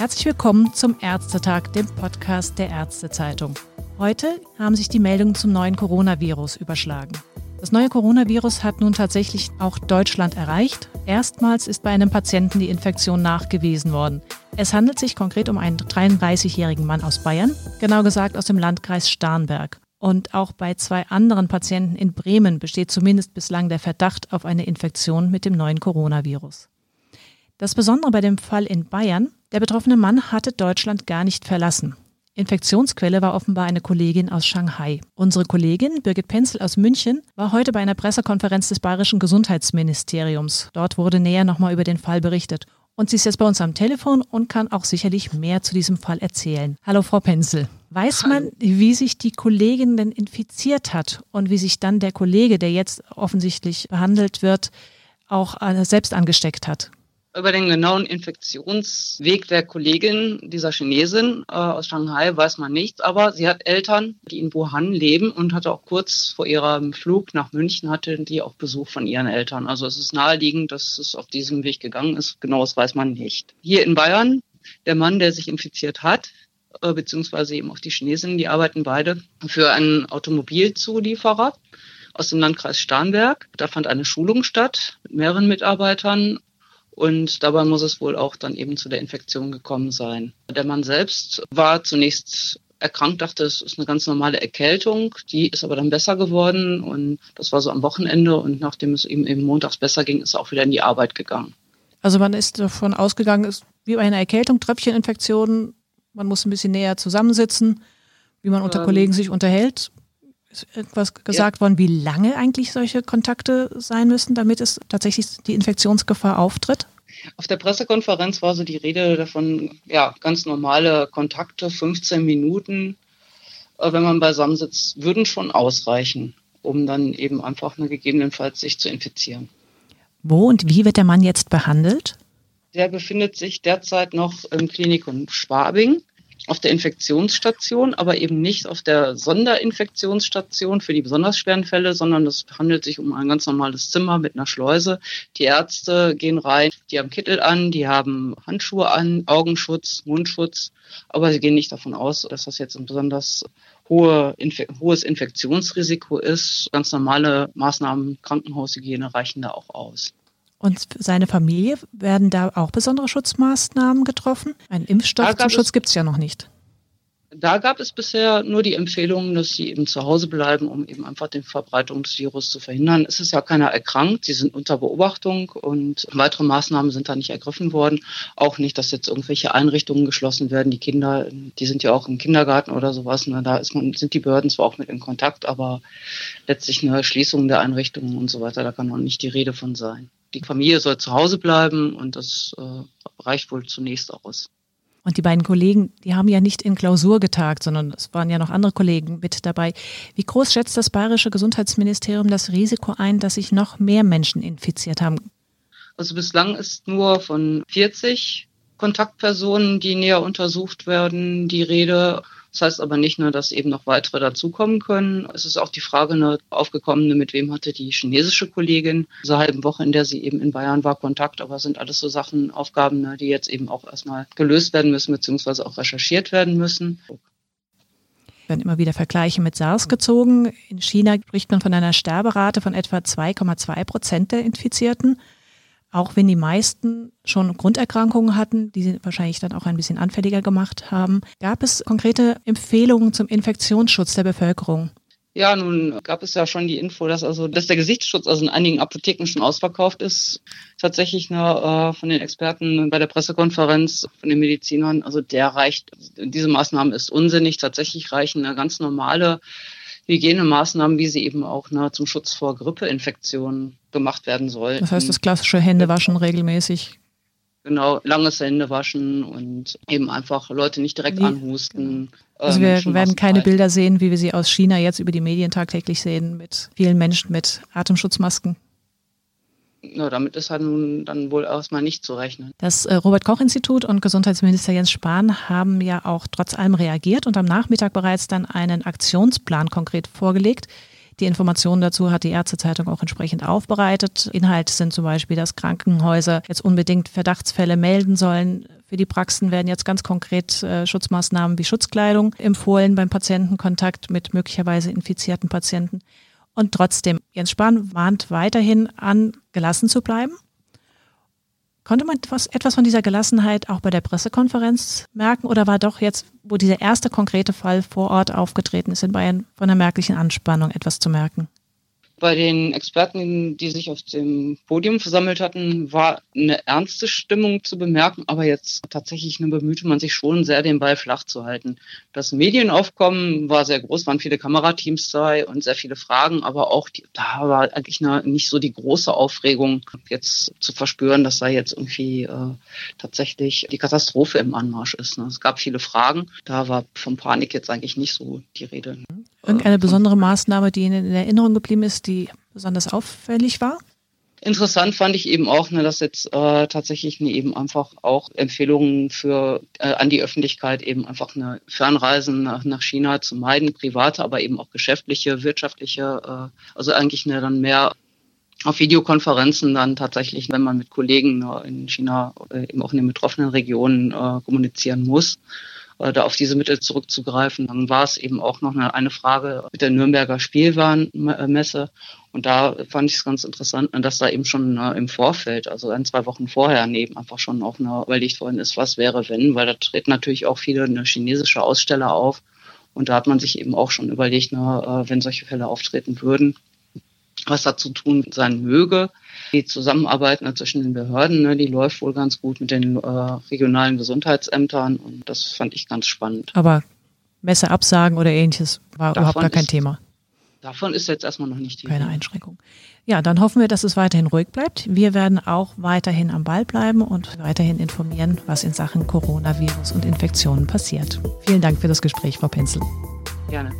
Herzlich willkommen zum Ärztetag, dem Podcast der Ärztezeitung. Heute haben sich die Meldungen zum neuen Coronavirus überschlagen. Das neue Coronavirus hat nun tatsächlich auch Deutschland erreicht. Erstmals ist bei einem Patienten die Infektion nachgewiesen worden. Es handelt sich konkret um einen 33-jährigen Mann aus Bayern, genau gesagt aus dem Landkreis Starnberg. Und auch bei zwei anderen Patienten in Bremen besteht zumindest bislang der Verdacht auf eine Infektion mit dem neuen Coronavirus. Das Besondere bei dem Fall in Bayern, der betroffene Mann hatte Deutschland gar nicht verlassen. Infektionsquelle war offenbar eine Kollegin aus Shanghai. Unsere Kollegin Birgit Penzel aus München war heute bei einer Pressekonferenz des Bayerischen Gesundheitsministeriums. Dort wurde näher nochmal über den Fall berichtet. Und sie ist jetzt bei uns am Telefon und kann auch sicherlich mehr zu diesem Fall erzählen. Hallo, Frau Penzel. Weiß man, wie sich die Kollegin denn infiziert hat und wie sich dann der Kollege, der jetzt offensichtlich behandelt wird, auch äh, selbst angesteckt hat? Über den genauen Infektionsweg der Kollegin, dieser Chinesin äh, aus Shanghai, weiß man nichts. Aber sie hat Eltern, die in Wuhan leben und hatte auch kurz vor ihrem Flug nach München hatte die auch Besuch von ihren Eltern. Also es ist naheliegend, dass es auf diesem Weg gegangen ist. Genaues weiß man nicht. Hier in Bayern, der Mann, der sich infiziert hat, äh, beziehungsweise eben auch die Chinesin, die arbeiten beide für einen Automobilzulieferer aus dem Landkreis Starnberg. Da fand eine Schulung statt mit mehreren Mitarbeitern und dabei muss es wohl auch dann eben zu der Infektion gekommen sein. Der Mann selbst war zunächst erkrankt, dachte, es ist eine ganz normale Erkältung. Die ist aber dann besser geworden und das war so am Wochenende und nachdem es ihm eben montags besser ging, ist er auch wieder in die Arbeit gegangen. Also man ist davon ausgegangen, ist wie bei einer Erkältung, Tröpfcheninfektion, man muss ein bisschen näher zusammensitzen, wie man unter ähm, Kollegen sich unterhält. Ist irgendwas gesagt ja. worden, wie lange eigentlich solche Kontakte sein müssen, damit es tatsächlich die Infektionsgefahr auftritt? Auf der Pressekonferenz war so die Rede davon, ja, ganz normale Kontakte, 15 Minuten, äh, wenn man beisammen sitzt, würden schon ausreichen, um dann eben einfach nur gegebenenfalls sich zu infizieren. Wo und wie wird der Mann jetzt behandelt? Der befindet sich derzeit noch im Klinikum Schwabing auf der Infektionsstation, aber eben nicht auf der Sonderinfektionsstation für die besonders schweren Fälle, sondern es handelt sich um ein ganz normales Zimmer mit einer Schleuse. Die Ärzte gehen rein, die haben Kittel an, die haben Handschuhe an, Augenschutz, Mundschutz, aber sie gehen nicht davon aus, dass das jetzt ein besonders hohe, Infe hohes Infektionsrisiko ist. Ganz normale Maßnahmen, Krankenhaushygiene reichen da auch aus. Und seine Familie, werden da auch besondere Schutzmaßnahmen getroffen? Ein Impfstoff zum Schutz gibt es ja noch nicht. Da gab es bisher nur die Empfehlung, dass sie eben zu Hause bleiben, um eben einfach den Verbreitung des Virus zu verhindern. Es ist ja keiner erkrankt, sie sind unter Beobachtung und weitere Maßnahmen sind da nicht ergriffen worden. Auch nicht, dass jetzt irgendwelche Einrichtungen geschlossen werden. Die Kinder, die sind ja auch im Kindergarten oder sowas. Ne? Da ist man, sind die Behörden zwar auch mit in Kontakt, aber letztlich eine Schließung der Einrichtungen und so weiter, da kann noch nicht die Rede von sein die Familie soll zu Hause bleiben und das äh, reicht wohl zunächst aus. Und die beiden Kollegen, die haben ja nicht in Klausur getagt, sondern es waren ja noch andere Kollegen mit dabei. Wie groß schätzt das bayerische Gesundheitsministerium das Risiko ein, dass sich noch mehr Menschen infiziert haben? Also bislang ist nur von 40 Kontaktpersonen, die näher untersucht werden, die Rede. Das heißt aber nicht nur, dass eben noch weitere dazukommen können. Es ist auch die Frage eine aufgekommene, mit wem hatte die chinesische Kollegin diese halben Woche, in der sie eben in Bayern war, Kontakt. Aber sind alles so Sachen, Aufgaben, ne, die jetzt eben auch erstmal gelöst werden müssen, beziehungsweise auch recherchiert werden müssen werden immer wieder Vergleiche mit SARS gezogen. In China spricht man von einer Sterberate von etwa 2,2 Prozent der Infizierten auch wenn die meisten schon Grunderkrankungen hatten, die sie wahrscheinlich dann auch ein bisschen anfälliger gemacht haben, gab es konkrete Empfehlungen zum Infektionsschutz der Bevölkerung? Ja, nun gab es ja schon die Info, dass also, dass der Gesichtsschutz also in einigen Apotheken schon ausverkauft ist. Tatsächlich eine, äh, von den Experten bei der Pressekonferenz, von den Medizinern, also der reicht, diese Maßnahme ist unsinnig. Tatsächlich reichen eine ganz normale Hygienemaßnahmen, wie sie eben auch ne, zum Schutz vor Grippeinfektionen gemacht werden sollen. Das heißt, das klassische Händewaschen regelmäßig. Genau, langes Händewaschen und eben einfach Leute nicht direkt die, anhusten. Genau. Also wir ähm, werden keine Bilder sehen, wie wir sie aus China jetzt über die Medien tagtäglich sehen, mit vielen Menschen mit Atemschutzmasken. Ja, damit ist halt nun dann wohl erstmal nicht zu rechnen. Das äh, Robert-Koch-Institut und Gesundheitsminister Jens Spahn haben ja auch trotz allem reagiert und am Nachmittag bereits dann einen Aktionsplan konkret vorgelegt. Die Informationen dazu hat die Ärztezeitung auch entsprechend aufbereitet. Inhalt sind zum Beispiel, dass Krankenhäuser jetzt unbedingt Verdachtsfälle melden sollen. Für die Praxen werden jetzt ganz konkret äh, Schutzmaßnahmen wie Schutzkleidung empfohlen beim Patientenkontakt mit möglicherweise infizierten Patienten. Und trotzdem, Jens Spahn warnt weiterhin an, gelassen zu bleiben. Konnte man etwas, etwas von dieser Gelassenheit auch bei der Pressekonferenz merken oder war doch jetzt, wo dieser erste konkrete Fall vor Ort aufgetreten ist in Bayern, von der merklichen Anspannung etwas zu merken? Bei den Experten, die sich auf dem Podium versammelt hatten, war eine ernste Stimmung zu bemerken, aber jetzt tatsächlich bemühte man sich schon sehr, den Ball flach zu halten. Das Medienaufkommen war sehr groß, waren viele Kamerateams da und sehr viele Fragen, aber auch die, da war eigentlich eine, nicht so die große Aufregung, jetzt zu verspüren, dass da jetzt irgendwie äh, tatsächlich die Katastrophe im Anmarsch ist. Ne? Es gab viele Fragen, da war von Panik jetzt eigentlich nicht so die Rede. Irgendeine besondere Maßnahme, die Ihnen in Erinnerung geblieben ist, die besonders auffällig war? Interessant fand ich eben auch, ne, dass jetzt äh, tatsächlich ne, eben einfach auch Empfehlungen für äh, an die Öffentlichkeit eben einfach eine Fernreisen nach, nach China zu meiden, private, aber eben auch geschäftliche, wirtschaftliche, äh, also eigentlich ne, dann mehr auf Videokonferenzen dann tatsächlich, wenn man mit Kollegen ne, in China äh, eben auch in den betroffenen Regionen äh, kommunizieren muss äh, da auf diese Mittel zurückzugreifen. Dann war es eben auch noch eine, eine Frage mit der Nürnberger Spielwarenmesse. Und da fand ich es ganz interessant, dass da eben schon äh, im Vorfeld, also ein, zwei Wochen vorher, neben einfach schon auch eine überlegt worden ist, was wäre, wenn, weil da treten natürlich auch viele eine chinesische Aussteller auf. Und da hat man sich eben auch schon überlegt, na, äh, wenn solche Fälle auftreten würden, was da zu tun sein möge. Die Zusammenarbeit ne, zwischen den Behörden, ne, die läuft wohl ganz gut mit den äh, regionalen Gesundheitsämtern und das fand ich ganz spannend. Aber Messe absagen oder ähnliches war Davon überhaupt gar kein ist, Thema. Davon ist jetzt erstmal noch nicht die Keine Rede. Einschränkung. Ja, dann hoffen wir, dass es weiterhin ruhig bleibt. Wir werden auch weiterhin am Ball bleiben und weiterhin informieren, was in Sachen Coronavirus und Infektionen passiert. Vielen Dank für das Gespräch, Frau Penzel. Gerne.